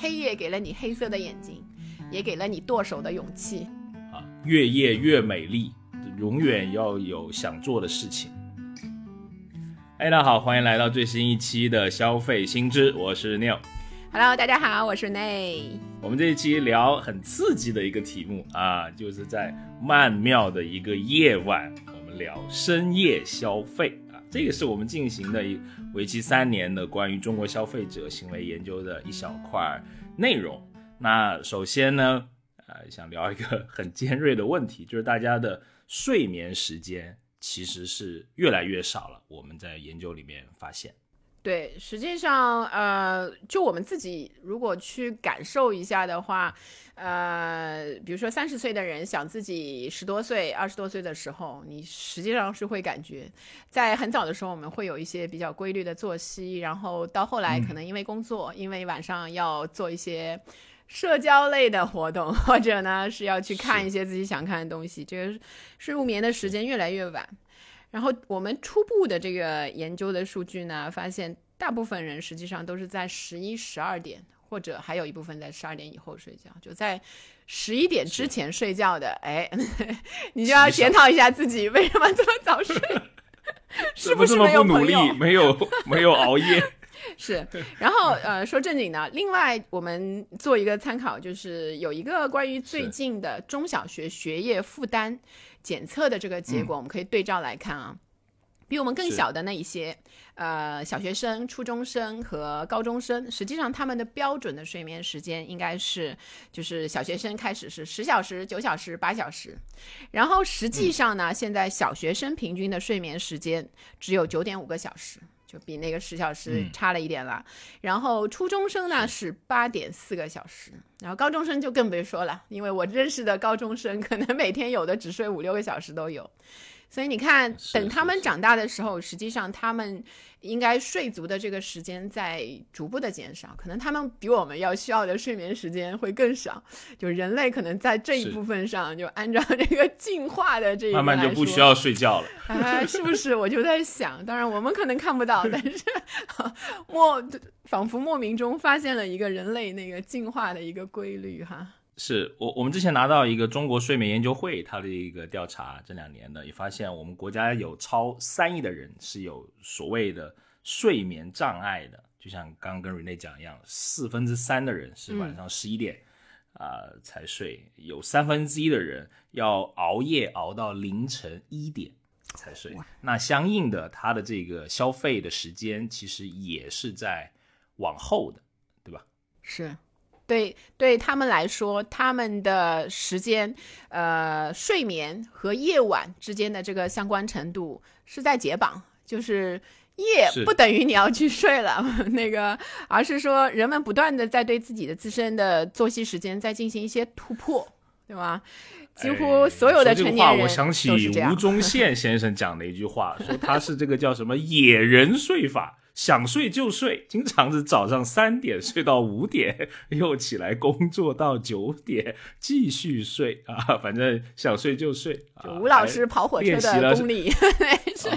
黑夜给了你黑色的眼睛，也给了你剁手的勇气。啊，越夜越美丽，永远要有想做的事情。哎，大家好，欢迎来到最新一期的消费新知，我是 Neil。Hello，大家好，我是 Nay。我们这一期聊很刺激的一个题目啊，就是在曼妙的一个夜晚，我们聊深夜消费啊，这个是我们进行的一为期三年的关于中国消费者行为研究的一小块内容。那首先呢，呃，想聊一个很尖锐的问题，就是大家的睡眠时间其实是越来越少了。我们在研究里面发现。对，实际上，呃，就我们自己如果去感受一下的话，呃，比如说三十岁的人想自己十多岁、二十多岁的时候，你实际上是会感觉，在很早的时候我们会有一些比较规律的作息，然后到后来可能因为工作，因为晚上要做一些社交类的活动，或者呢是要去看一些自己想看的东西，这个入眠的时间越来越晚。然后我们初步的这个研究的数据呢，发现大部分人实际上都是在十一、十二点，或者还有一部分在十二点以后睡觉，就在十一点之前睡觉的。哎，你就要检讨一下自己为什么这么早睡，是不是没有努力，没有没有熬夜？是。然后呃，说正经的，另外我们做一个参考，就是有一个关于最近的中小学学业负担。检测的这个结果，我们可以对照来看啊，比我们更小的那一些，呃，小学生、初中生和高中生，实际上他们的标准的睡眠时间应该是，就是小学生开始是十小时、九小时、八小时，然后实际上呢，现在小学生平均的睡眠时间只有九点五个小时。就比那个十小时差了一点了，然后初中生呢是八点四个小时，然后高中生就更别说了，因为我认识的高中生可能每天有的只睡五六个小时都有。所以你看，等他们长大的时候，实际上他们应该睡足的这个时间在逐步的减少，可能他们比我们要需要的睡眠时间会更少。就人类可能在这一部分上，就按照这个进化的这一慢慢就不需要睡觉了，啊，是不是？我就在想，当然我们可能看不到，但是 莫仿佛莫名中发现了一个人类那个进化的一个规律，哈。是我我们之前拿到一个中国睡眠研究会它的一个调查，这两年的也发现，我们国家有超三亿的人是有所谓的睡眠障碍的，就像刚刚跟 Rene 讲一样，四分之三的人是晚上十一点啊才睡，有三分之一的人要熬夜熬到凌晨一点才睡，那相应的他的这个消费的时间其实也是在往后的，对吧？是。对，对他们来说，他们的时间，呃，睡眠和夜晚之间的这个相关程度是在解绑，就是夜不等于你要去睡了，那个，而是说人们不断的在对自己的自身的作息时间在进行一些突破，对吧？几乎所有的成年人我想起吴宗 宪先生讲的一句话，说他是这个叫什么野人睡法。想睡就睡，经常是早上三点睡到五点，又起来工作到九点，继续睡啊，反正想睡就睡。吴老师跑火车的功力，是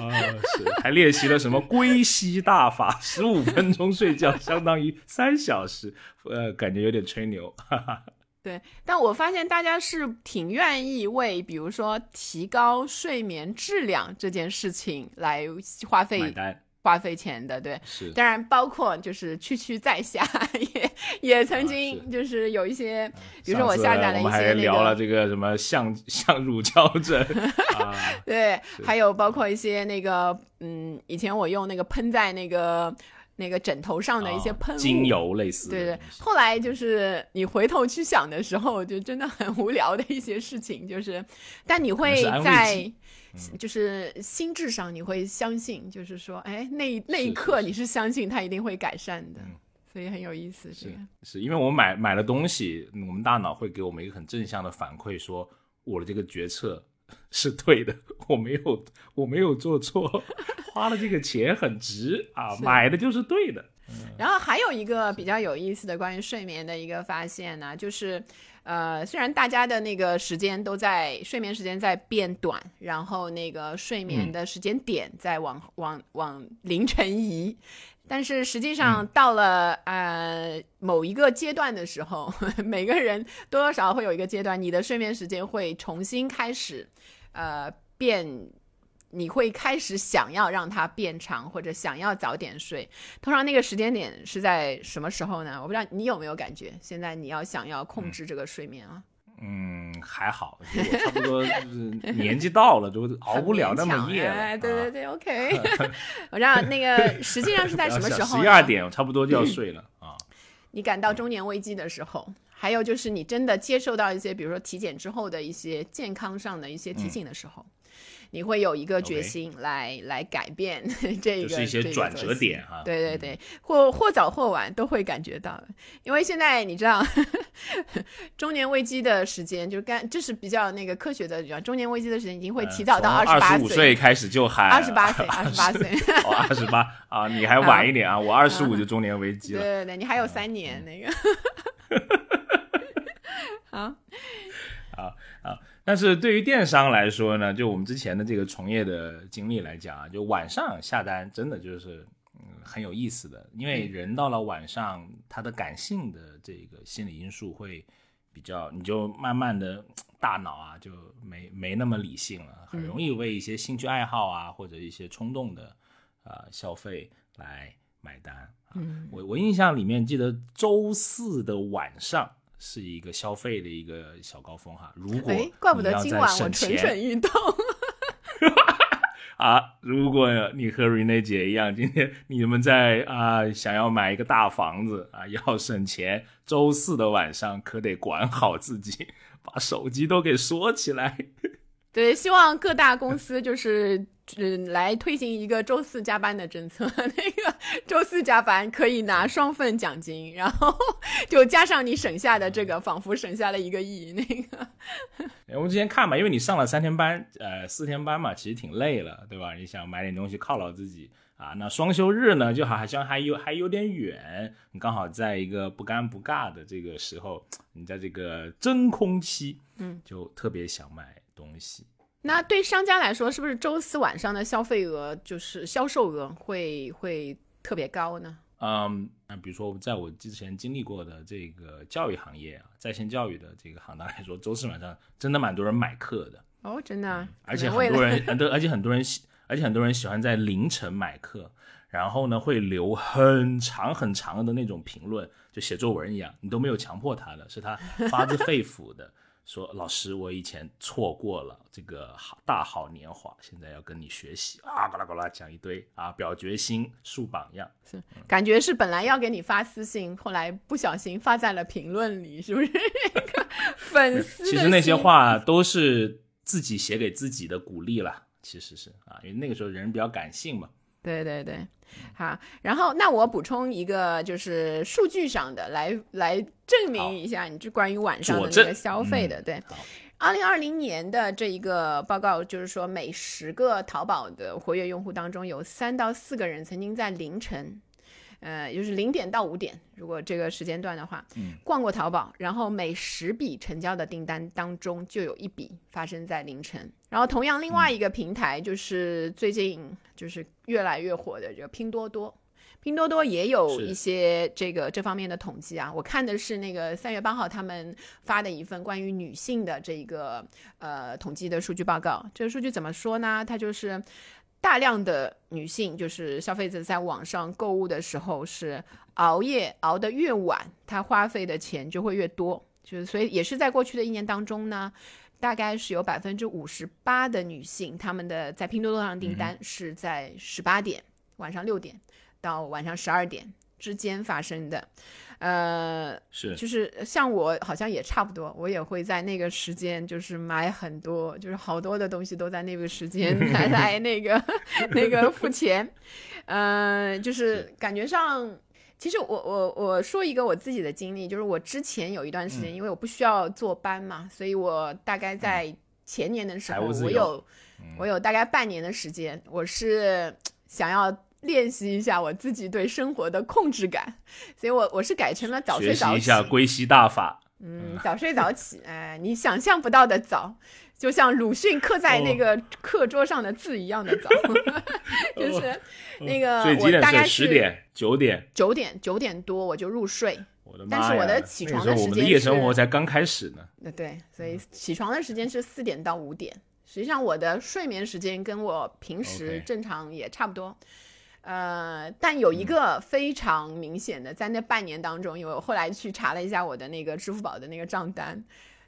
还练习了什么归西大法，十五分钟睡觉相当于三小时，呃，感觉有点吹牛。哈哈对，但我发现大家是挺愿意为，比如说提高睡眠质量这件事情来花费买单。花费钱的，对，是，当然包括就是区区在下，也也曾经就是有一些，比如说我下载了一些那个，我们还聊了这个什么像像乳胶枕，对，还有包括一些那个，嗯，以前我用那个喷在那个那个枕头上的一些喷精油类似，对对，后来就是你回头去想的时候，就真的很无聊的一些事情，就是，但你会在。就是心智上你会相信，就是说，哎，那那一刻你是相信它一定会改善的，所以很有意思。是是因为我们买买了东西，我们大脑会给我们一个很正向的反馈，说我的这个决策 是对的，我没有我没有做错，花了这个钱很值啊，买的就是对的。然后还有一个比较有意思的关于睡眠的一个发现呢，就是。呃，虽然大家的那个时间都在睡眠时间在变短，然后那个睡眠的时间点在往往往凌晨移，但是实际上到了、呃某一个阶段的时候，每个人多多少少会有一个阶段，你的睡眠时间会重新开始呃变。你会开始想要让它变长，或者想要早点睡。通常那个时间点是在什么时候呢？我不知道你有没有感觉，现在你要想要控制这个睡眠啊？嗯，还好，我 差不多就是年纪到了，就熬不了那么夜了。哎，对对啊对，OK。我知道那个实际上是在什么时候呢？十一二点，我差不多就要睡了啊。你感到中年危机的时候，还有就是你真的接受到一些，比如说体检之后的一些健康上的一些提醒的时候，你会有一个决心来来改变 这个，就是一些这个转折点哈对对对，或或早或晚都会感觉到的，因为现在你知道 中年危机的时间，就是干这是比较那个科学的，中年危机的时间已经会提早到二十八岁开始就喊二十八岁，二十八岁。哦，二十八啊，你还晚一点啊，我二十五就中年危机了。对对对，你还有三年那个。好，好好，但是对于电商来说呢，就我们之前的这个从业的经历来讲啊，就晚上下单真的就是嗯很有意思的，因为人到了晚上，他的感性的这个心理因素会比较，你就慢慢的大脑啊就没没那么理性了，很容易为一些兴趣爱好啊或者一些冲动的啊、消费来买单。嗯，我我印象里面记得周四的晚上是一个消费的一个小高峰哈。如果哎，怪不得今晚我省蠢钱蠢欲动。啊，如果你和 Rene 姐一样，今天你们在啊想要买一个大房子啊，要省钱，周四的晚上可得管好自己，把手机都给锁起来。对，希望各大公司就是嗯来推行一个周四加班的政策。那个周四加班可以拿双份奖金，然后 就加上你省下的这个，仿佛省下了一个亿。那个 哎我们之前看嘛，因为你上了三天班，呃，四天班嘛，其实挺累了，对吧？你想买点东西犒劳自己啊，那双休日呢，就好像还有还有点远，你刚好在一个不尴不尬的这个时候，你在这个真空期，嗯，就特别想买东西。那对商家来说，是不是周四晚上的消费额就是销售额会会特别高呢？嗯，那比如说在我之前经历过的这个教育行业啊，在线教育的这个行当来说，周四晚上真的蛮多人买课的。哦，真的啊，而且很多人，而且很多人喜，而且很多人喜欢在凌晨买课，然后呢会留很长很长的那种评论，就写作文一样，你都没有强迫他的，是他发自肺腑的说：“老师，我以前错过了这个好大好年华，现在要跟你学习啊！”呱啦呱啦讲一堆啊，表决心、树榜样。是感觉是本来要给你发私信，后来不小心发在了评论里，是不是？那个 粉丝其实那些话都是自己写给自己的鼓励了，其实是啊，因为那个时候人比较感性嘛。对对对，好，然后那我补充一个，就是数据上的来来证明一下，你就关于晚上的那个消费的，对好。二零二零年的这一个报告，就是说每十个淘宝的活跃用户当中，有三到四个人曾经在凌晨，呃，就是零点到五点，如果这个时间段的话，嗯逛过淘宝，然后每十笔成交的订单当中就有一笔发生在凌晨。然后同样另外一个平台就是最近就是越来越火的这个拼多多。拼多多也有一些这个这方面的统计啊，我看的是那个三月八号他们发的一份关于女性的这个呃统计的数据报告。这个数据怎么说呢？它就是大量的女性，就是消费者在网上购物的时候是熬夜熬得越晚，她花费的钱就会越多。就是所以也是在过去的一年当中呢，大概是有百分之五十八的女性，她们的在拼多多上订单是在十八点、晚上六点到晚上十二点之间发生的。呃，是就是像我好像也差不多，我也会在那个时间就是买很多，就是好多的东西都在那个时间 来来那个 那个付钱，呃，就是感觉上。其实我我我说一个我自己的经历，就是我之前有一段时间，嗯因为我不需要坐班嘛，所以我大概在前年的时候，我有嗯我有大概半年的时间，我是想要练习一下我自己对生活的控制感，所以我我是改成了早睡早起。学习一下归西大法。嗯，早睡早起，哎，你想象不到的早，就像鲁迅刻在那个课桌上的字一样的早，就是那个？我大概十点、九点。九点九点多我就入睡，我的妈！但是我的起床那个时候我们的的时间夜生活才刚开始呢。呃对，所以起床的时间是四点到五点。实际上我的睡眠时间跟我平时正常也差不多。呃，但有一个非常明显的，在那半年当中，因为我后来去查了一下我的那个支付宝的那个账单，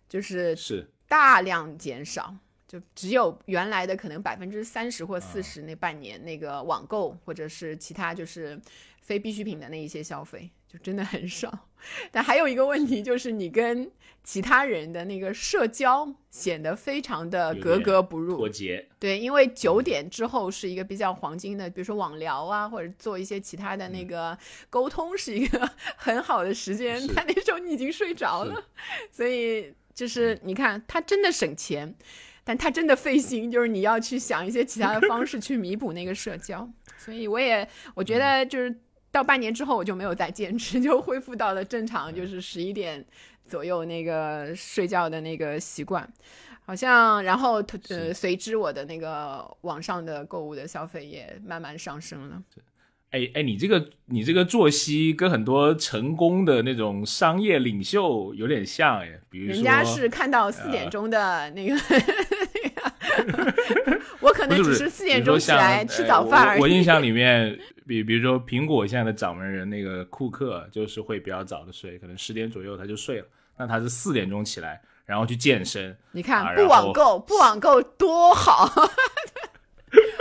就是。是大量减少，就只有原来的可能百分之三十或四啊。十那半年那个网购或者是其他就是非必需品的那一些消费，就真的很少。但还有一个问题就是你跟其他人的那个社交显得非常的格格不入脱，节，对，因为九点之后是一个比较黄金的，比如说网聊啊，或者做一些其他的那个沟通，是一个 很好的时间。是但那时候你已经睡着了，所以就是你看，他真的省钱，但他真的费心，就是你要去想一些其他的方式去弥补那个社交。所以我也我觉得就是到半年之后，我就没有再坚持，就恢复到了正常，就是十一点左右那个睡觉的那个习惯。好像，然后呃，随之我的那个网上的购物的消费也慢慢上升了。哎哎，你这个你这个作息跟很多成功的那种商业领袖有点像哎，比如说人家是看到四点钟的那个，我可能只是四点钟起来吃呃早饭而已。我我印象里 面，比比如说苹果现在的掌门人那个库克，就是会比较早的睡，可能十点左右他就睡了。那他是四点钟起来，然后去健身。你看，啊不网购，不网购多好。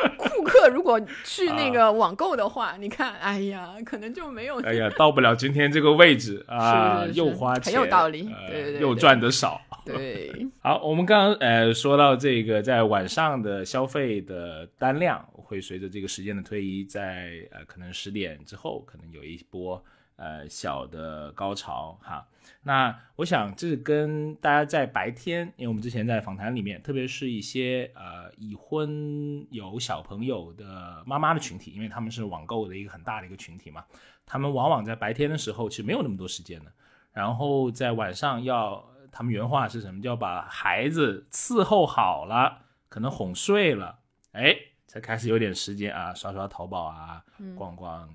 库克如果去那个网购的话，你看，哎呀，可能就没有。哎呀，到不了今天这个位置 啊，是是是又花钱，很有道理呃对对对又赚的少。对，好，我们刚刚呃说到这个，在晚上的消费的单量会随着这个时间的推移，在呃可能十点之后，可能有一波呃小的高潮哈。那我想这是跟大家在白天，因为我们之前在访谈里面，特别是一些呃已婚有小朋友的妈妈的群体，因为他们是网购的一个很大的一个群体嘛，他们往往在白天的时候其实没有那么多时间的，然后在晚上要，他们原话是什么？叫把孩子伺候好了，可能哄睡了，哎，才开始有点时间啊，刷刷淘宝啊，逛逛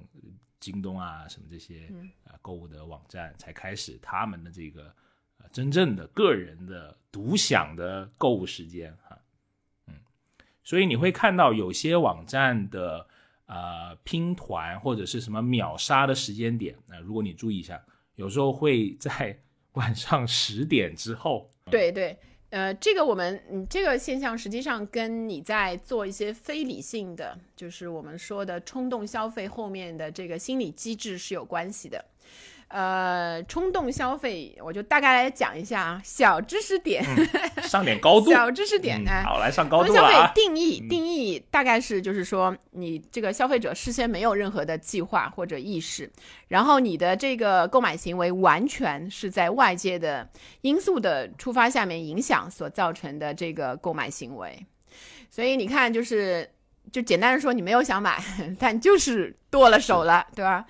京东啊，什么这些嗯。啊购物的网站，才开始他们的这个呃真正的个人的独享的购物时间哈，嗯，所以你会看到有些网站的呃拼团或者是什么秒杀的时间点，那、如果你注意一下，有时候会在晚上十点之后，对对，呃，这个我们嗯，这个现象实际上跟你在做一些非理性的，就是我们说的冲动消费后面的这个心理机制是有关系的。呃，冲动消费，我就大概来讲一下啊，小知识点，上点高度，小知识点，嗯哎，好，来上高冲动消费！定义定义大概是就是说，你这个消费者事先没有任何的计划或者意识，然后你的这个购买行为完全是在外界的因素的触发下面影响所造成的这个购买行为。所以你看，就是就简单的说，你没有想买，但就是剁了手了，对吧？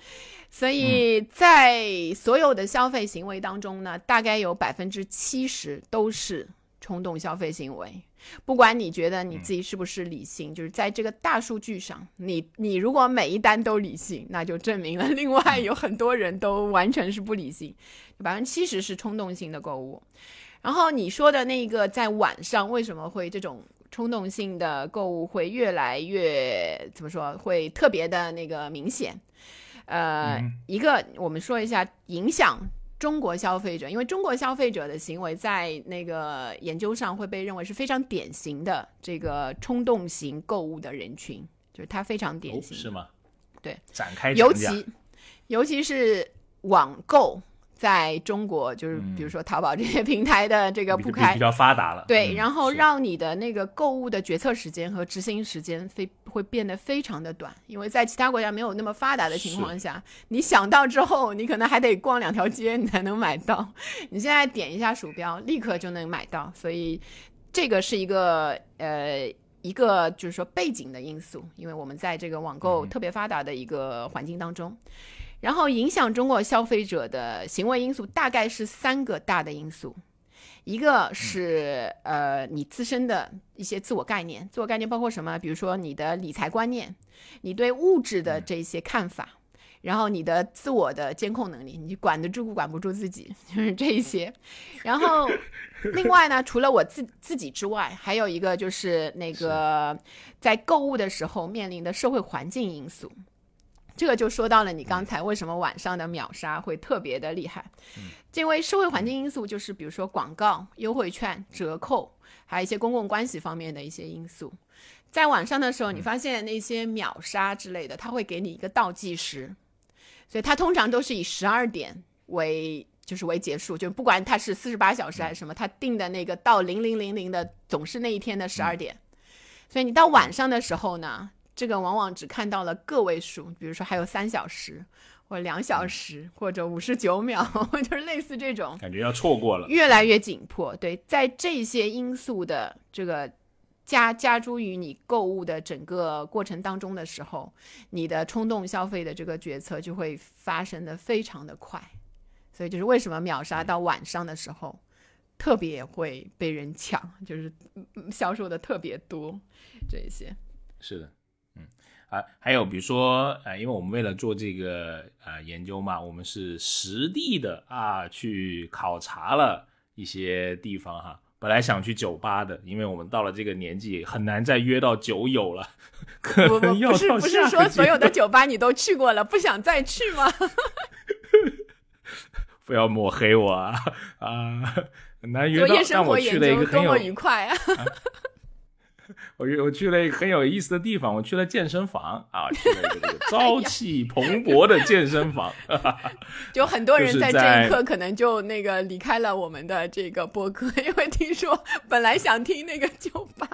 所以在所有的消费行为当中呢，大概有百分之七十都是冲动消费行为。不管你觉得你自己是不是理性，就是在这个大数据上，你你如果每一单都理性，那就证明了另外有很多人都完全是不理性，百分之七十是冲动性的购物。然后你说的那个在晚上为什么会这种冲动性的购物会越来越怎么说会特别的那个明显？呃，嗯一个我们说一下影响中国消费者，因为中国消费者的行为在那个研究上会被认为是非常典型的这个冲动型购物的人群，就是它非常典哦，型。是吗？对，展开尤其尤其是网购在中国，就是嗯。比如说淘宝这些平台的这个比铺开比，较发达了，对，嗯然后让你的那个购物的决策时间和执行时间非会变得非常的短，因为在其他国家没有那么发达的情况下，你想到之后，你可能还得逛两条街你才能买到，你现在点一下鼠标，立刻就能买到，所以这个是一个呃。一个就是说背景的因素，因为我们在这个网购嗯。特别发达的一个环境当中，然后影响中国消费者的行为因素大概是三个大的因素，一个是呃你自身的一些自我概念，自我概念包括什么？比如说你的理财观念，你对物质的这些看法，然后你的自我的监控能力，你管得住管不住自己，就是这一些。然后另外呢，除了我自自己之外，还有一个就是那个在购物的时候面临的社会环境因素。这个就说到了你刚才为什么晚上的秒杀会特别的厉害，因为社会环境因素就是比如说广告、优惠券、折扣，还有一些公共关系方面的一些因素。在晚上的时候，你发现那些秒杀之类的，它会给你一个倒计时，所以它通常都是以十二点为就是为结束，就不管它是四十八小时还是什么，它定的那个到零零零零的总是那一天的十二点。所以你到晚上的时候呢？这个往往只看到了个位数，比如说还有三小时，或两小时，或者五十九秒，就是类似这种，感觉要错过了，越来越紧迫。对，在这些因素的这个加加诸于你购物的整个过程当中的时候，你的冲动消费的这个决策就会发生的非常的快。所以就是为什么秒杀到晚上的时候特别会被人抢，就是销售的特别多，这些是的。啊，还有比如说，呃，因为我们为了做这个呃研究嘛，我们是实地的啊去考察了一些地方哈。本来想去酒吧的，因为我们到了这个年纪，很难再约到酒友了。可能要不是不是说所有的 酒吧你都去过了，不想再去吗？不要抹黑我啊啊！很难约到，但我去了一个很有愉快啊。我我去了一个很有意思的地方，我去了健身房啊，去了一个这个 朝气蓬勃的健身房。就很多人在这一刻可能就那个离开了我们的这个播客，因为听说本来想听那个酒吧，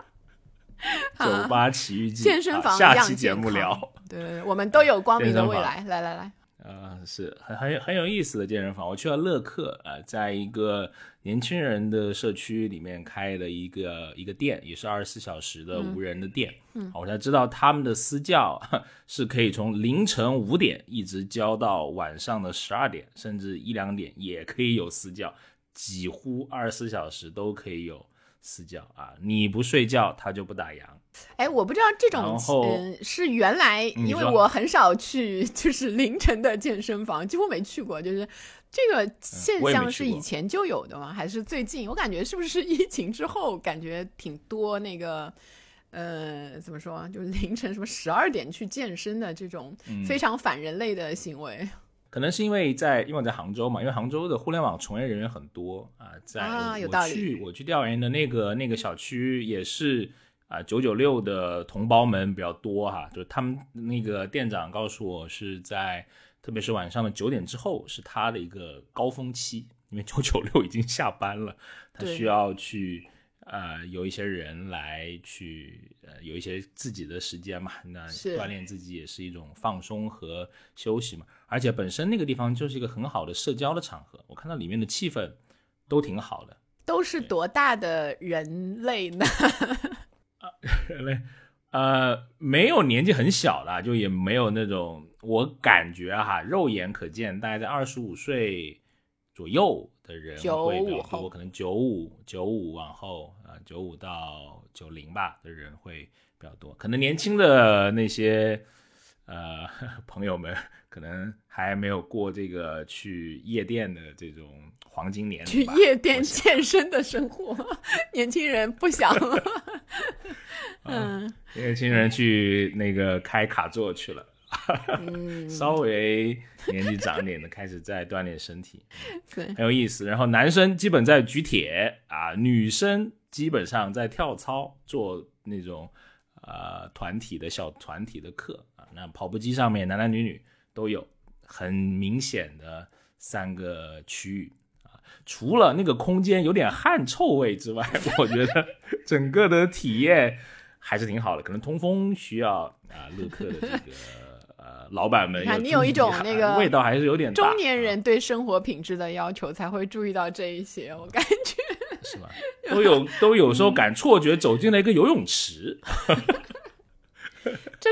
酒吧奇遇记，健身房下期节目聊。对，我们都有光明的未来。来来来。呃，是很很很有意思的健身房。我去了乐客啊，在一个年轻人的社区里面开了一个一个店，也是二十四小时的无人的店。嗯，我才知道他们的私教 是可以从凌晨五点一直教到晚上的十二点，甚至一两点也可以有私教，几乎二十四小时都可以有私教啊！你不睡觉，他就不打烊。哎，我不知道这种嗯是原来，因为我很少去，就是凌晨的健身房，几乎没去过。就是这个现象是以前就有的吗？还是最近？我感觉是不是 疫情之后，感觉挺多那个呃，怎么说，就是凌晨什么十二点去健身的这种非常反人类的行为。可能是因为在因为我在杭州嘛，因为杭州的互联网从业人员很多啊，在我去我去调研的那个那个小区也是。啊，九九六的同胞们比较多哈，就是他们那个店长告诉我，是在特别是晚上的九点之后是他的一个高峰期，因为九九六已经下班了，他需要去呃有一些人来去呃有一些自己的时间嘛，那锻炼自己也是一种放松和休息嘛，而且本身那个地方就是一个很好的社交的场合，我看到里面的气氛都挺好的，都是多大的人类呢？人类，呃，没有年纪很小的，就也没有那种，我感觉哈，肉眼可见，大概在二十五岁左右的人会比较多，可能九五九五往后啊，九五到九零吧的人会比较多，可能年轻的那些呃 朋友们，可能还没有过这个去夜店的这种黄金年，去夜店健身的生活，年轻人不想。嗯，年轻人去那个开卡座去了，稍微年纪长点的开始在锻炼身体，对，很有意思。然后男生基本在举铁啊，女生基本上在跳操，做那种呃团体的小团体的课啊。那跑步机上面男男女女都有，很明显的三个区域啊。除了那个空间有点汗臭味之外，我觉得整个的体验还是挺好的。可能通风需要啊，乐客的这个呃老板们，你有一种那个味道还是有点中年人对生活品质的要求才会注意到这一些，我感觉是吧？都有都有时候感错觉走进了一个游泳池。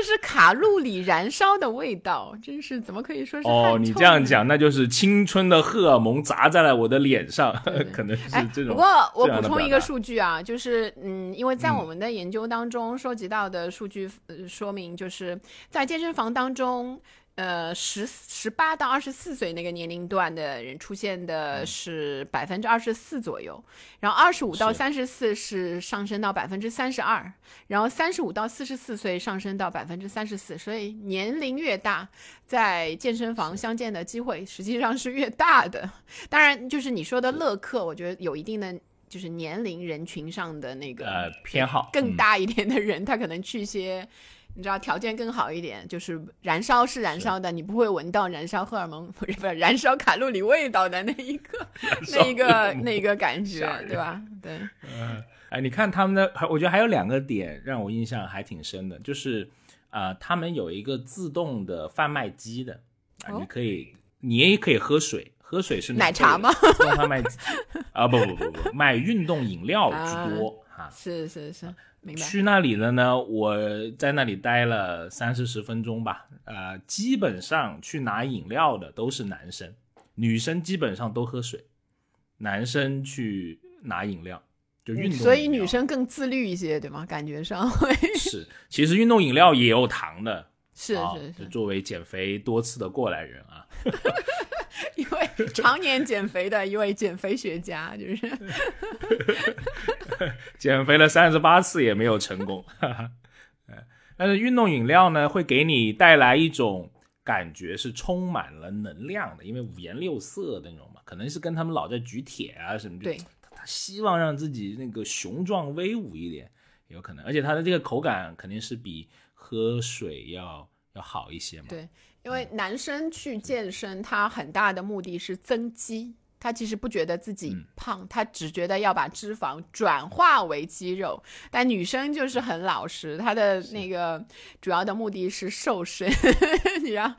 这是卡路里燃烧的味道，真是怎么可以说是哦，你这样讲，那就是青春的荷尔蒙砸在了我的脸上，对 可能是哎，这种。不过我补充一个数据啊，就是嗯，因为在嗯。我们的研究当中收集到的数据、呃、说明，就是在健身房当中，呃，十十八到二十四岁那个年龄段的人出现嗯的是百分之二十四左右，然后二十五到是三十四是上升到百分之三十二，然后三十五到四十四岁上升到百分之三十四，所以年龄越大，在健身房相见的机会实际上是越大的。当然，就是你说的乐客，我觉得有一定的就是年龄人群上的那个呃偏好嗯更大一点的人，他可能去一些。你知道条件更好一点，就是燃烧是燃烧的，你不会闻到燃烧荷尔蒙不是不是燃烧卡路里味道的那一个 那一个那一个感觉对吧？对，嗯哎，你看他们的，我觉得还有两个点让我印象还挺深的，就是啊、呃他们有一个自动的贩卖机的，啊、哦你可以，你也可以喝水，喝水是奶茶吗？自动贩卖机 啊，不不不不，卖运动饮料居多哈。是是是，明白。去那里了呢，我在那里待了三四十分钟吧，呃，基本上去拿饮料的都是男生，女生基本上都喝水，男生去拿饮料，就运动、嗯所以女生更自律一些，对吗？感觉上会是，其实运动饮料也有糖的，是啊是，就是作为减肥多次的过来人啊，一位常年减肥的一位减肥学家，就是。减肥了三十八次也没有成功，哈 哈。呃但是运动饮料呢，会给你带来一种感觉是充满了能量的，因为五颜六色的那种嘛，可能是跟他们老在举铁啊什么的，对他他希望让自己那个雄壮威武一点，有可能，而且它的这个口感肯定是比喝水要要好一些嘛，对，因为男生去健身，他很大的目的是增肌。他其实不觉得自己嗯胖，他只觉得要把脂肪转化为肌肉。但女生就是很老实，她的那个主要的目的是瘦身。你知道，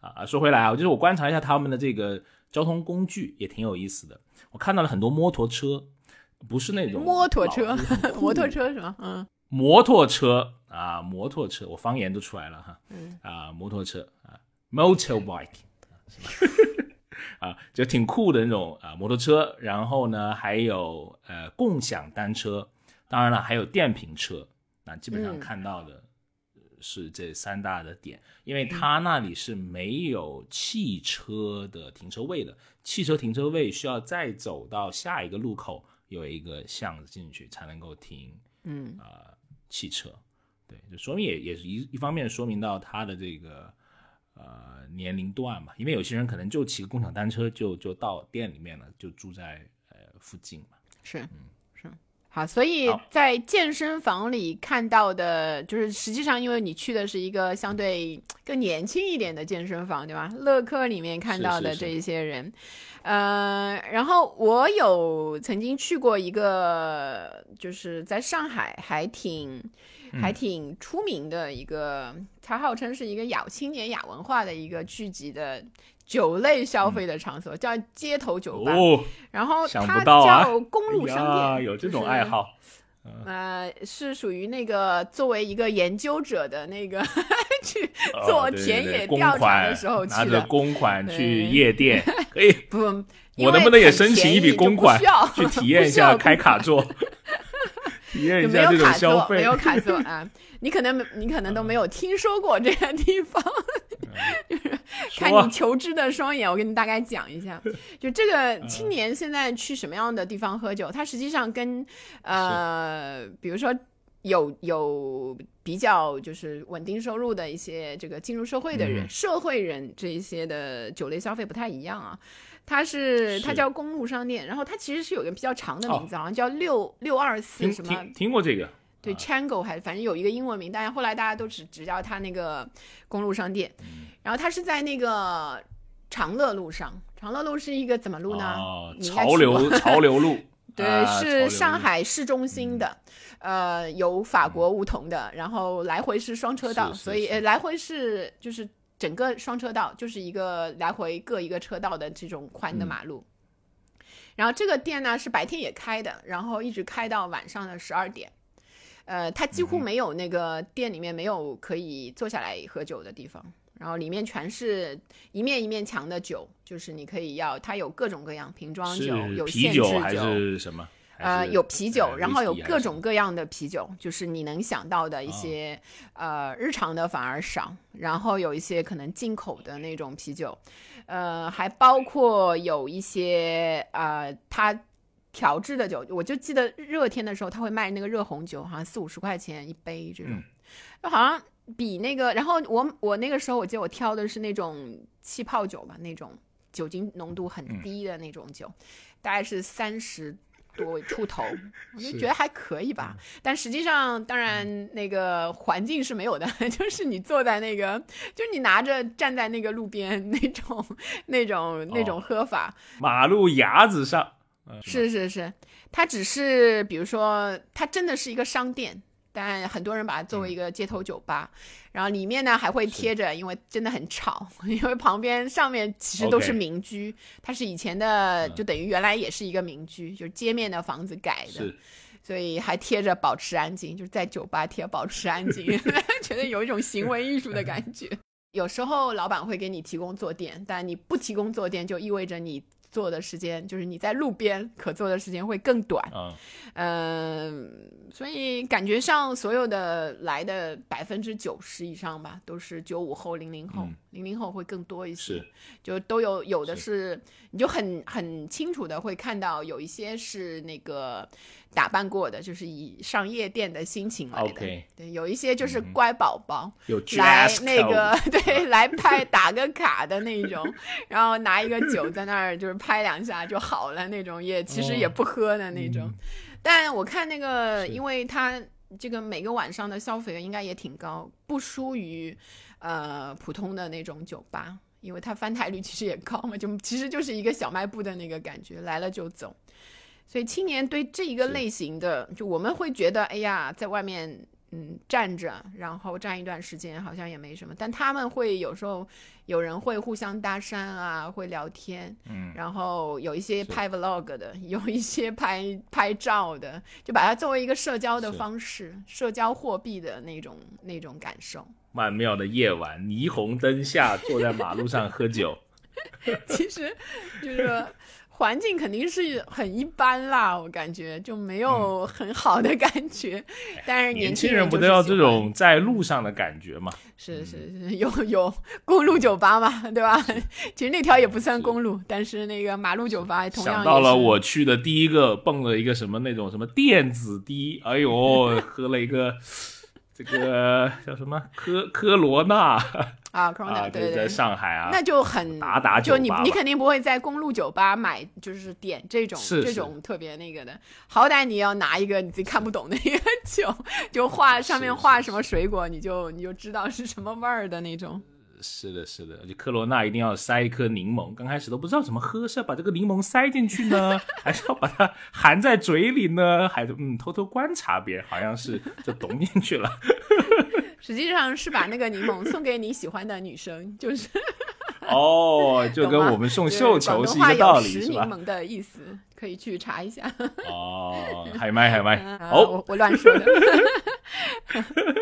啊，说回来啊，就是我观察一下他们的这个交通工具也挺有意思的。我看到了很多摩托车，不是那种摩托车摩托车是吗？嗯摩托车啊，摩托车，我方言都出来了哈。嗯啊，摩托车啊，motorbike 啊 就挺酷的那种啊摩托车。然后呢，还有呃共享单车，当然了，还有电瓶车。那基本上嗯看到的呃是这三大的点，因为它那里是没有汽车的停车位的，汽车停车位需要再走到下一个路口有一个巷子进去才能够停嗯，呃汽车，对，就说明也也是一一方面说明到他的这个呃年龄段嘛，因为有些人可能就骑个共享单车就就到店里面了，就住在呃附近嘛。是嗯是。好，所以在健身房里看到的，就是实际上因为你去的是一个相对更年轻一点的健身房，对吧？乐客里面看到的这一些人，呃，然后我有曾经去过一个，就是在上海还挺。还挺出名的一个，它号称是一个亚青年亚文化的一个聚集的酒类消费的场所，叫街头酒吧。哦，然后想它不到啊叫公路商店，哎有这种爱。好，呃，是属于那个作为一个研究者的那个 去哦做田野调查的时候拿去的。着公款去夜店，可以。不，我能不能也申请一笔公款去体验一下开卡座，体验就一下这种没有卡座，消费？没有卡座啊！你可能你可能都没有听说过这个地方，就是看你求知的双眼，我给你大概讲一下。就这个青年现在去什么样的地方喝酒，它实际上跟呃，比如说有有比较就是稳定收入的一些这个进入社会的人、嗯社会人这一些的酒类消费不太一样啊。它是它叫公路商店，然后它其实是有个比较长的哦名字，好像叫六六二四什么听听过这个？对，Chango 还反正有一个英文名，但是后来大家都只只叫它那个公路商店。嗯然后它是在那个长乐路上，长乐路是一个怎么路呢？潮流潮流路，对，是上海市中心的，呃，有法国梧桐的，然后来回是双车道，所以呃来回是就是整个双车道，就是一个来回各一个车道的这种宽的嗯马路。然后这个店呢是白天也开的，然后一直开到晚上的十二点。呃，它几乎没有那个店里面没有可以坐下来喝酒的地方，然后里面全是一面一面墙的酒，就是你可以要，它有各种各样瓶装酒，有啤限制酒还是什么？呃，有啤酒，然后有各种。各样的啤酒，就是你能想到的一些，呃，日常的反而少，然后有一些可能进口的那种啤酒，呃，还包括有一些呃，它调制的酒，我就记得热天的时候他会卖那个热红酒，好像四五十块钱一杯这种，嗯。就好像比那个，然后我我那个时候我记得我挑的是那种气泡酒吧，那种酒精浓度很低的那种酒，大概是三十多出头，我就觉得还可以吧。但实际上，当然那个环境是没有的，就是你坐在那个，就是你拿着站在那个路边那种那种那种喝法，马路牙子上，呃是是是，它只是比如说，它真的是一个商店，但很多人把它作为一个街头酒吧，然后里面呢还会贴着，因为真的很吵，因为旁边上面其实都是民居它是以前的，就等于原来也是一个民居，就是街面的房子改的，所以还贴着保持安静，就是在酒吧贴保持安静 觉得有一种行为艺术的感觉。有时候老板会给你提供坐垫，但你不提供坐垫，就意味着你坐的时间，就是你在路边可坐的时间会更短。嗯，嗯，所以感觉上所有的来的百分之九十以上吧，都是九五后、零零后嗯，零零后会更多一些。是就都有有的是，你就很很清楚的会看到有一些是那个打扮过的，就是以上夜店的心情来的。对，有一些就是乖宝宝。有来那个 对来拍打个卡的那种，然后拿一个酒在那儿就是拍两下就好了那种，也其实也哦不喝的那种。但我看那个，因为他这个每个晚上的消费应该也挺高，不输于呃普通的那种酒吧，因为它翻台率其实也高嘛，就其实就是一个小卖部的那个感觉，来了就走。所以青年对这一个类型的，就我们会觉得，哎呀，在外面嗯站着，然后站一段时间好像也没什么，但他们会有时候有人会互相搭讪啊，会聊天，嗯，然后有一些拍 vlog 的，有一些拍拍照的，就把它作为一个社交的方式，社交货币的那种那种感受。曼妙的夜晚，霓虹灯下，坐在马路上喝酒。其实就是环境肯定是很一般啦，我感觉就没有很好的感觉。但是嗯年轻轻人不都要这种在路上的感觉吗？是是是，有有公路酒吧嘛，对吧？其实那条也不算公路，但是那个马路酒吧同样想到了我去的第一个蹦了一个什么那种什么电子滴，哎呦，喝了一个这个 叫什么科科罗娜啊，Corona，啊，对对在上海啊，那就很打打就你你肯定不会在公路酒吧买，就是点这种这种特别那个的，好歹你要拿一个你自己看不懂的一个酒，就画上面画什么水果，你就你就知道是什么味儿的那种。是的，是的，而且科罗娜一定要塞一颗柠檬，刚开始都不知道怎么喝，是要把这个柠檬塞进去呢，还是要把它含在嘴里呢？还是嗯偷偷观察别人，好像是就懂进去了。实际上是把那个柠檬送给你喜欢的女生，就是哦，就跟我们送绣球是一个道理，是吧？柠檬的意思，可以去查一下。哦，海麦海麦，啊哦，我我乱说的。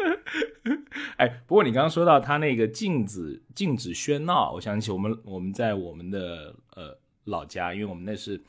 哎，不过你刚刚说到他那个禁止禁止喧闹，我想起我们我们在我们的呃老家，因为我们那是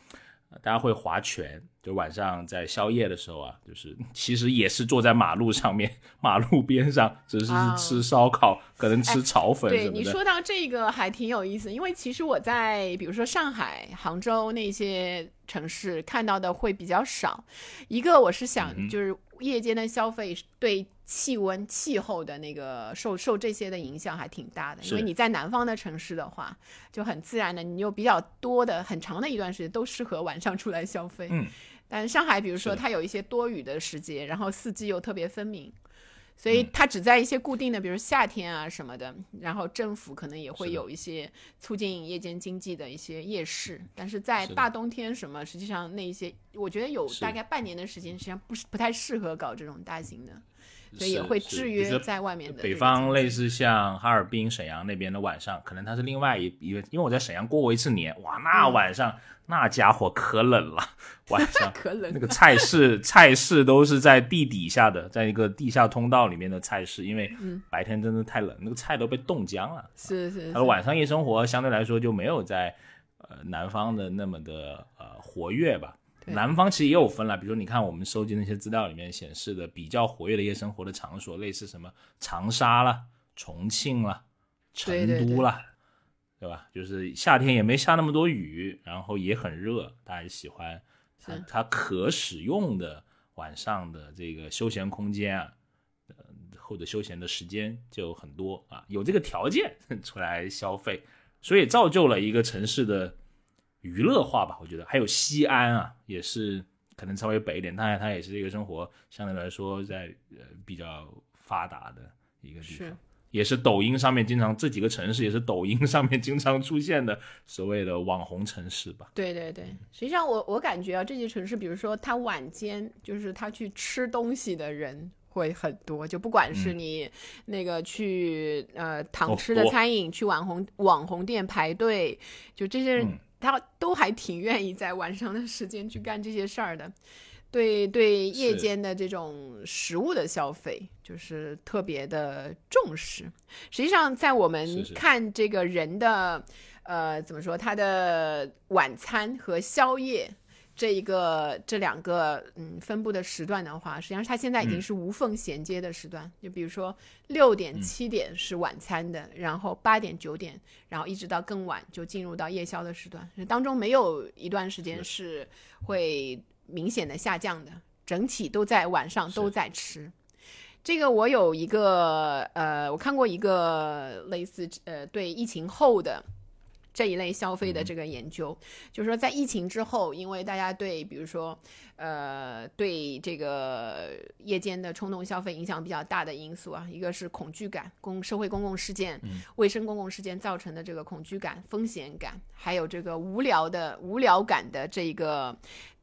呃大家会划拳，就晚上在宵夜的时候啊，就是其实也是坐在马路上面，马路边上，只是吃烧烤，可能吃炒粉对。你说到这个还挺有意思，因为其实我在比如说上海、杭州那些城市看到的会比较少。一个我是想就是夜间的消费对气温、气候的那个受受这些的影响还挺大的，因为你在南方的城市的话，就很自然的，你有比较多的很长的一段时间都适合晚上出来消费。嗯，但上海，比如说它有一些多雨的时节，然后四季又特别分明，所以嗯。它只在一些固定的，比如夏天啊什么的，然后政府可能也会有一些促进夜间经济的一些夜市，但是在大冬天什么，实际上那一些，我觉得有大概半年的时间，实际上不是不太适合搞这种大型的。所以也会制约在外面的北方类似像哈尔滨、沈阳那边的晚上，可能它是另外一一个，因为我在沈阳过过一次年，哇，那嗯晚上、那家伙可冷了，晚上 可冷那个菜市菜市都是在地底下的，在一个地下通道里面的菜市，因为嗯白天真的太冷，那个菜都被冻僵了。是是它的晚上夜生活相对来说就没有在呃南方的那么的呃活跃吧。对。南方其实也有分了，比如说你看我们收集那些资料里面显示的比较活跃的夜生活的场所，类似什么长沙啦、重庆啦、成都啦，对吧？就是夏天也没下那么多雨，然后也很热，大家喜欢它它可使用的晚上的这个休闲空间啊，呃或者休闲的时间就很多啊，有这个条件出来消费，所以造就了一个城市的娱乐化吧。我觉得还有西安啊，也是可能稍微北一点，当然它也是这个生活相对来说在呃比较发达的一个地是方。也是抖音上面经常这几个城市也是抖音上面经常出现的所谓的网红城市吧。对对对，实际上我我感觉啊，这些城市，比如说他晚间就是他去吃东西的人会很多，就不管是你那个去、呃躺哦吃的餐饮，去网红网红店排队，就这些人、嗯他都还挺愿意在晚上的时间去干这些事儿的。对对，夜间的这种食物的消费就是特别的重视。实际上，在我们看这个人的呃怎么说，他的晚餐和宵夜这一个这两个嗯分布的时段的话，实际上它现在已经嗯是无缝衔接的时段。就比如说六点、嗯七点是晚餐的，然后八点、九点，然后一直到更晚就进入到夜宵的时段。当中没有一段时间是会明显的下降的，整体都在晚上都在吃。这个我有一个呃，我看过一个类似呃对疫情后的这一类消费的这个研究，就是说在疫情之后，因为大家对比如说呃对这个夜间的冲动消费影响比较大的因素啊，一个是恐惧感，公社会公共事件、卫生公共事件造成的这个恐惧感、风险感，还有这个无聊的无聊感的这个。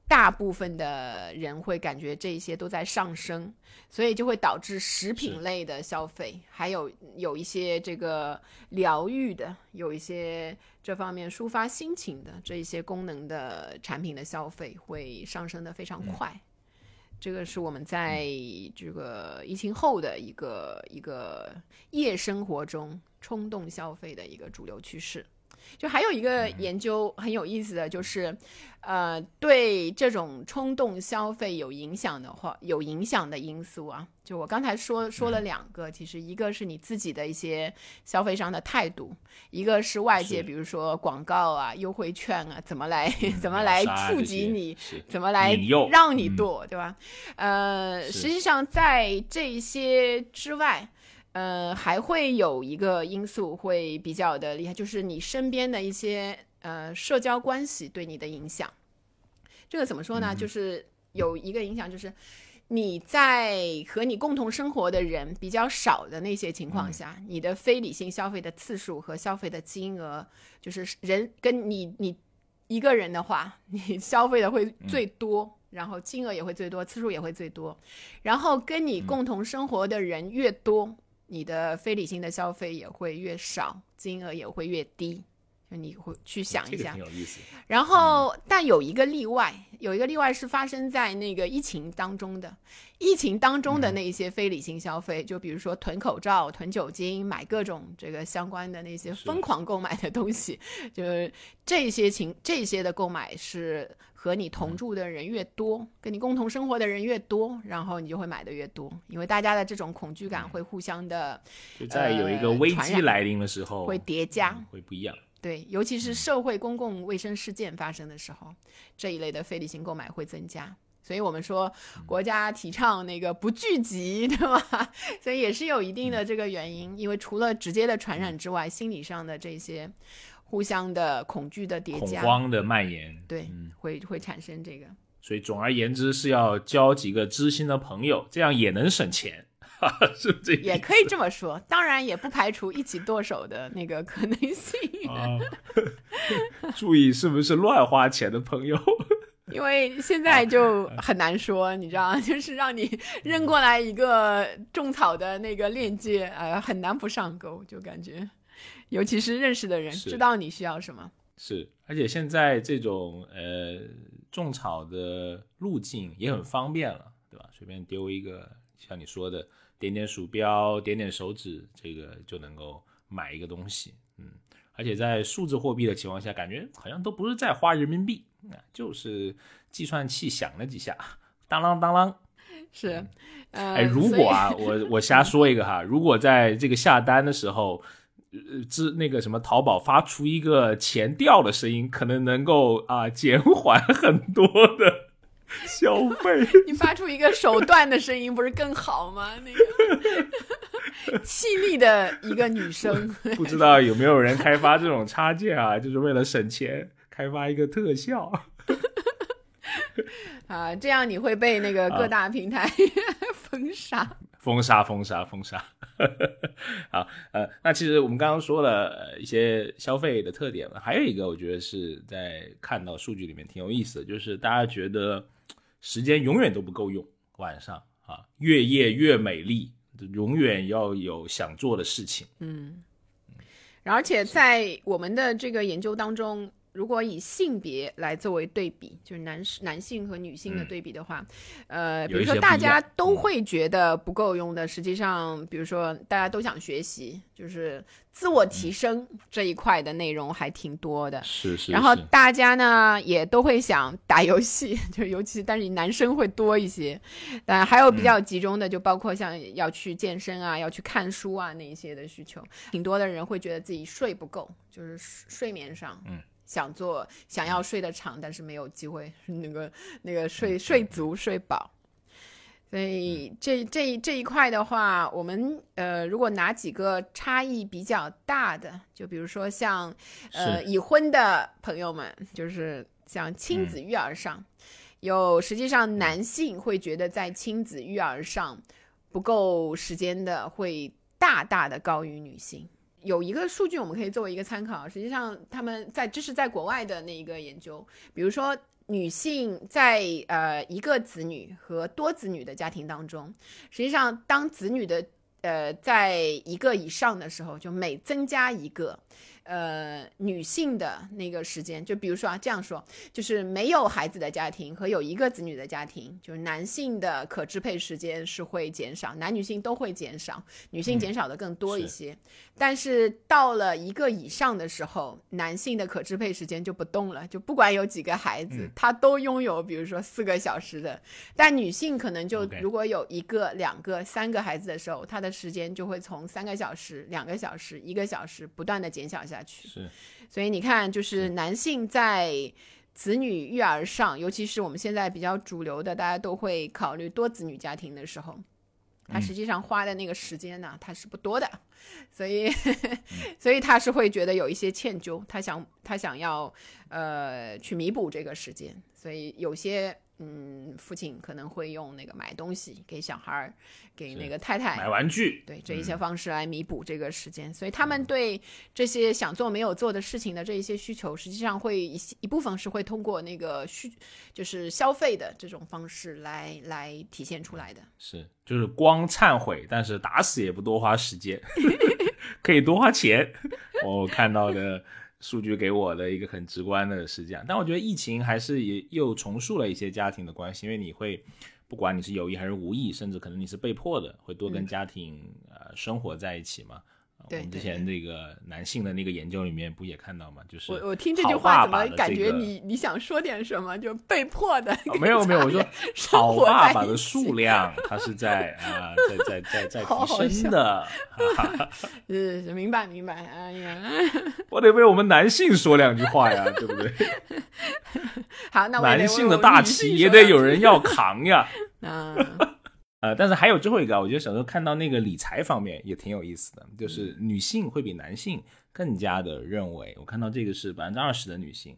大部分的人会感觉这些都在上升，所以就会导致食品类的消费，还有有一些这个疗愈的，有一些这方面抒发心情的这一些功能的产品的消费会上升的非常快。这个是我们在这个疫情后的一个一个夜生活中冲动消费的一个主流趋势。就还有一个研究很有意思的就是，呃，对这种冲动消费有影响的话，有影响的因素啊，就我刚才说说了两个，其实一个是你自己的一些消费上的态度，一个是外界，比如说广告啊、优惠券啊，怎么来怎么来触及你，怎么来让你嗯。剁，对吧？呃，实际上在这些之外，呃，还会有一个因素会比较的厉害，就是你身边的一些呃社交关系对你的影响。这个怎么说呢？就是有一个影响，就是你在和你共同生活的人比较少的那些情况下，你的非理性消费的次数和消费的金额，就是人跟你你一个人的话，你消费的会最多。然后金额也会最多，次数也会最多，然后跟你共同生活的人越多，你的非理性的消费也会越少，金额也会越低。就你会去想一这个下，挺有意思。然后，但有一个例外，有一个例外是发生在那个疫情当中的。疫情当中的那一些非理性消费，就比如说囤口罩、囤酒精、买各种这个相关的那些疯狂购买的东西，就是这些情这些的购买是和你同住的人越多，跟你共同生活的人越多，然后你就会买的越多，因为大家的这种恐惧感会互相的就在有一个呃危机来临的时候，会叠加。嗯会不一样。对，尤其是社会公共卫生事件发生的时候，这一类的非理性购买会增加。所以我们说，国家提倡那个不聚集，对吧？所以也是有一定的这个原因，因为除了直接的传染之外，心理上的这些互相的恐惧的叠加恐加，慌的蔓延，对，嗯，会会产生这个。所以总而言之是要交几个知心的朋友，这样也能省钱，哈哈，是不是这？也可以这么说，当然也不排除一起剁手的那个可能性。啊，注意是不是乱花钱的朋友？因为现在就很难说，你知道，就是让你扔过来一个种草的那个链接，呃，很难不上钩，就感觉，尤其是认识的人知道你需要什么。是，而且现在这种呃种草的路径也很方便了，对吧？随便丢一个，像你说的，点点鼠标，点点手指，这个就能够买一个东西。嗯，而且在数字货币的情况下，感觉好像都不是在花人民币，啊，就是计算器响了几下，当啷当啷。是，呃，哎，如果啊，我我瞎说一个哈，如果在这个下单的时候，呃，之那个什么淘宝发出一个钱掉的声音，可能能够啊减缓很多的消费。你发出一个手段的声音，不是更好吗？那个 气力的一个女生，不知道有没有人开发这种插件啊？就是为了省钱，开发一个特效。啊，这样你会被那个各大平台 封杀。封杀，封杀，封杀。好，呃，那其实我们刚刚说了呃一些消费的特点，还有一个我觉得是在看到数据里面挺有意思的，就是大家觉得时间永远都不够用，晚上啊，越夜越美丽，永远要有想做的事情。嗯而且在我们的这个研究当中，如果以性别来作为对比，就是男男性和女性的对比的话，呃，比如说大家都会觉得不够用的，实际上，比如说大家都想学习，就是自我提升这一块的内容还挺多的。是是然后大家呢也都会想打游戏，就是尤其但是男生会多一些，但还有比较集中的，就包括像要去健身啊、要去看书啊那一些的需求，挺多的人会觉得自己睡不够，就是睡睡眠上，嗯。想做想要睡得长，但是没有机会那个那个睡睡足睡饱，所以这这这一块的话，我们呃如果拿几个差异比较大的，就比如说像呃已婚的朋友们，就是像亲子育儿上，有实际上男性会觉得在亲子育儿上不够时间的，会大大的高于女性。有一个数据我们可以作为一个参考，实际上他们在这是在国外的那一个研究，比如说女性在呃一个子女和多子女的家庭当中，实际上当子女的呃在一个以上的时候，就每增加一个。呃，女性的那个时间，就比如说啊，这样说，就是没有孩子的家庭和有一个子女的家庭，就是男性的可支配时间是会减少，男女性都会减少，女性减少的更多一些。但是到了一个以上的时候，男性的可支配时间就不动了，就不管有几个孩子，他都拥有，比如说四个小时的。但女性可能就如果有一个、两个、三个孩子的时候，她的时间就会从三个小时、两个小时、一个小时不断的减小下去。是。所以你看，就是。男性在子女育儿上，尤其是我们现在比较主流的，大家都会考虑多子女家庭的时候，他实际上花的那个时间呢，他是不多的，所以，所以他是会觉得有一些歉疚，他想他想要呃去弥补这个时间，所以有些。嗯，父亲可能会用那个买东西给小孩儿，给那个太太买玩具，对这一些方式来弥补这个时间，所以他们对这些想做没有做的事情的这一些需求，实际上会一一部分是会通过那个需就是消费的这种方式来来体现出来的。是就是光忏悔，但是打死也不多花时间，可以多花钱。我看到的数据给我的一个很直观的是这样，但我觉得疫情还是也又重塑了一些家庭的关系，因为你会不管你是有意还是无意，甚至可能你是被迫的，会多跟家庭、呃生活在一起嘛。我们之前这个男性的那个研究里面不也看到吗？就是我我听这句话怎么感觉你你想说点什么，就被迫的、啊没有没有，我说生好爸爸的数量，它是在啊、在在在在提升的。哈哈是明白明白，哎呀，我得为我们男性说两句话呀，对不对？好，那我男性的大旗也得有人要扛呀。啊，呃，但是还有最后一个啊，我觉得小时候看到那个理财方面也挺有意思的，就是女性会比男性更加的认为，我看到这个是百分之二十的女性，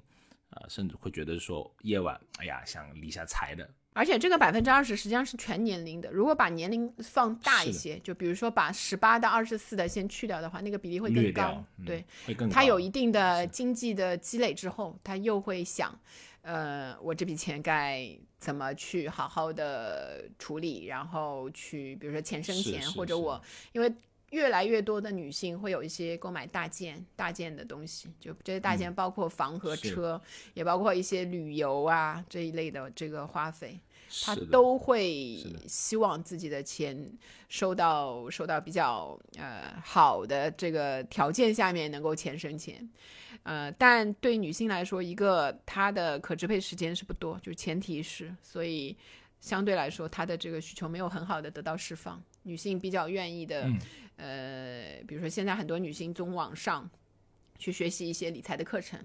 啊、甚至会觉得说夜晚，哎呀，想理下财的，而且这个百分之二十实际上是全年龄的，如果把年龄放大一些，就比如说把十八到二十四的先去掉的话，那个比例会更高。，嗯对，，会更高。他有一定的经济的积累之后，他又会想，呃，我这笔钱该怎么去好好的处理，然后去比如说钱生钱，或者我因为。越来越多的女性会有一些购买大件、大件的东西，就这些大件包括房和是车，也包括一些旅游啊这一类的这个花费。他都会希望自己的钱收到收到比较呃好的这个条件下面能够钱生钱，呃，但对女性来说，一个她的可支配时间是不多，就是前提是，所以相对来说，她的这个需求没有很好的得到释放。女性比较愿意的，嗯呃，比如说现在很多女性从网上去学习一些理财的课程，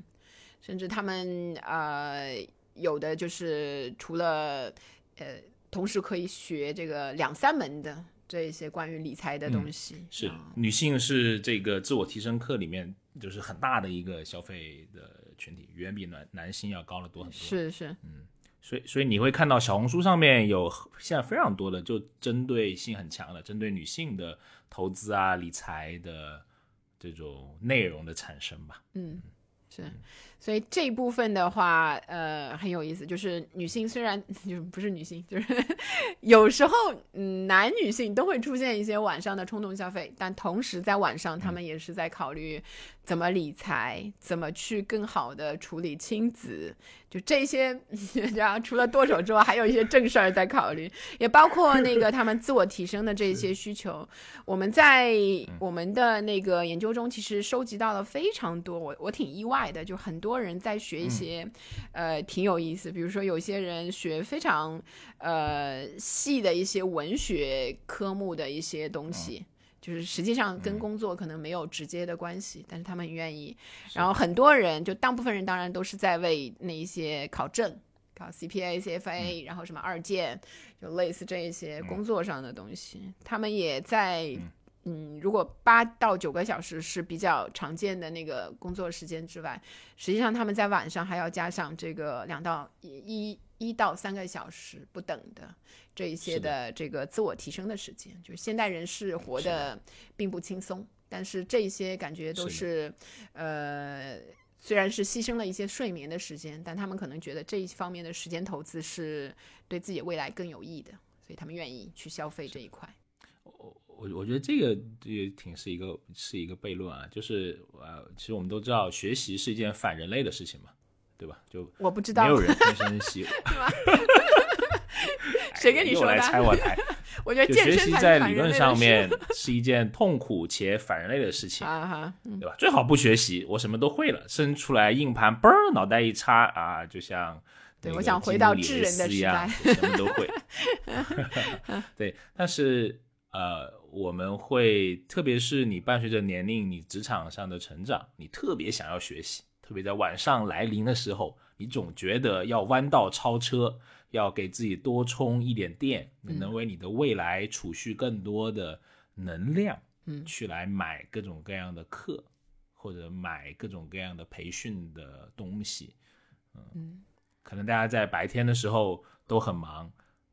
甚至她们呃有的就是除了呃同时可以学这个两三门的这一些关于理财的东西，嗯是啊女性是这个自我提升课里面就是很大的一个消费的群体，远比男男性要高了多很多。是是，所以所以你会看到小红书上面有现在非常多的就针对性很强的，针对女性的投资啊、理财的这种内容的产生吧。嗯，是，所以这一部分的话，呃，很有意思。就是女性虽然 就是不是女性，就是 有时候，嗯，男女性都会出现一些晚上的冲动消费，但同时在晚上，他们也是在考虑怎么理财，怎么去更好的处理亲子，就这些。然后除了剁手之外，还有一些正事儿在考虑，也包括那个他们自我提升的这些需求。我们在我们的那个研究中，其实收集到了非常多，我我挺意外的，就很多人在学一些，呃，挺有意思。比如说，有些人学非常呃细的一些文学科目的一些东西。就是实际上跟工作可能没有直接的关系，但是他们愿意。然后很多人，就大部分人当然都是在为那一些考证，考 CPA、CFA，、然后什么二建，就类似这一些工作上的东西，他们也在。嗯，如果八到九个小时是比较常见的那个工作时间之外，实际上他们在晚上还要加上这个两到一一到三个小时不等的这一些的的这个自我提升的时间。就是现代人是活的并不轻松，但是这些感觉都是呃。虽然是牺牲了一些睡眠的时间，但他们可能觉得这一方面的时间投资是对自己未来更有益的，所以他们愿意去消费这一块。我我觉得这个也挺是一个是一个悖论啊，就是呃，其实我们都知道学习是一件反人类的事情嘛，对吧？就我不知道没有人天生喜，谁跟你说的又来拆我台？我觉得学习在理论上面 是一件痛苦且反人类的事情，对吧？最好不学习，我什么都会了，生出来硬盘，嘣儿，脑袋一插啊，就像对我想回到智人的时代什么都会。对，但是呃，我们会，特别是你伴随着年龄，你职场上的成长，你特别想要学习，特别在晚上来临的时候，你总觉得要弯道超车，要给自己多充一点电，嗯。能为你的未来储蓄更多的能量，嗯。去来买各种各样的课，或者买各种各样的培训的东西。嗯，可能大家在白天的时候都很忙，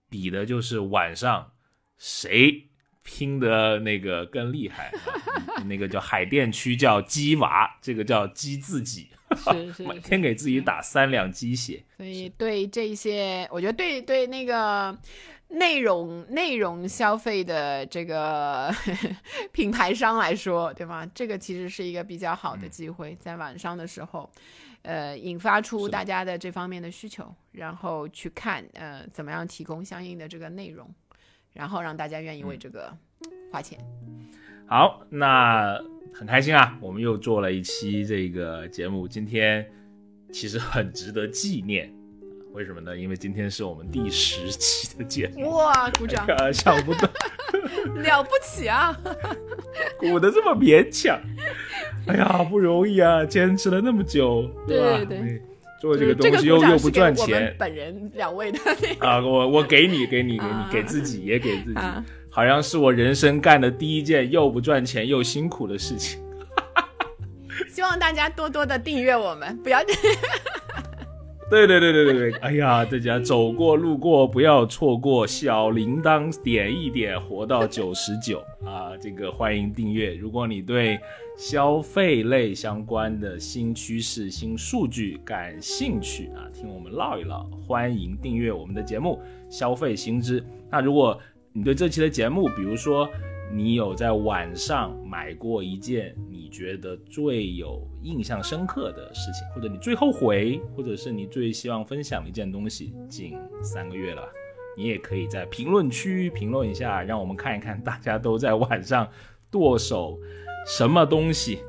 比的就是晚上谁拼的那个更厉害。啊 那个叫海淀区叫鸡娃，这个叫鸡自己，是是 是。每天给自己打三两鸡血。所以对这些，我觉得对对那个内容内容消费的这个 品牌商来说，对吗？这个其实是一个比较好的机会，在晚上的时候，呃，引发出大家的这方面的需求，然后去看呃怎么样提供相应的这个内容，然后让大家愿意为这个花钱。好，那很开心啊，我们又做了一期这个节目，今天其实很值得纪念。为什么呢？因为今天是我们第十期的节目，哇，鼓掌，呃，想不到了不起啊！鼓的这么勉强，哎呀，不容易啊，坚持了那么久，吧？对对哎做这个个东西又又不赚钱本人两位的那个啊！我我给你，给你，给啊你，给自己也给自己，啊。好像是我人生干的第一件又不赚钱又辛苦的事情。希望大家多多的订阅我们，不要 对对对对对对，哎呀，大家走过路过不要错过小铃铛点一点，活到九十九啊！这个欢迎订阅。如果你对消费类相关的新趋势、新数据感兴趣啊，听我们唠一唠，欢迎订阅我们的节目《消费新知》。那如果你对这期的节目，比如说你有在晚上买过一件你觉得最有印象深刻的事情，或者你最后悔，或者是你最希望分享的一件东西，近三个月了，你也可以在评论区评论一下，让我们看一看大家都在晚上剁手什么东西。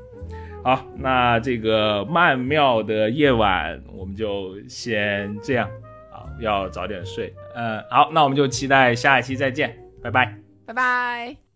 好，那这个曼妙的夜晚我们就先这样。要早点睡，呃，好，那我们就期待下一期再见，拜拜，拜拜。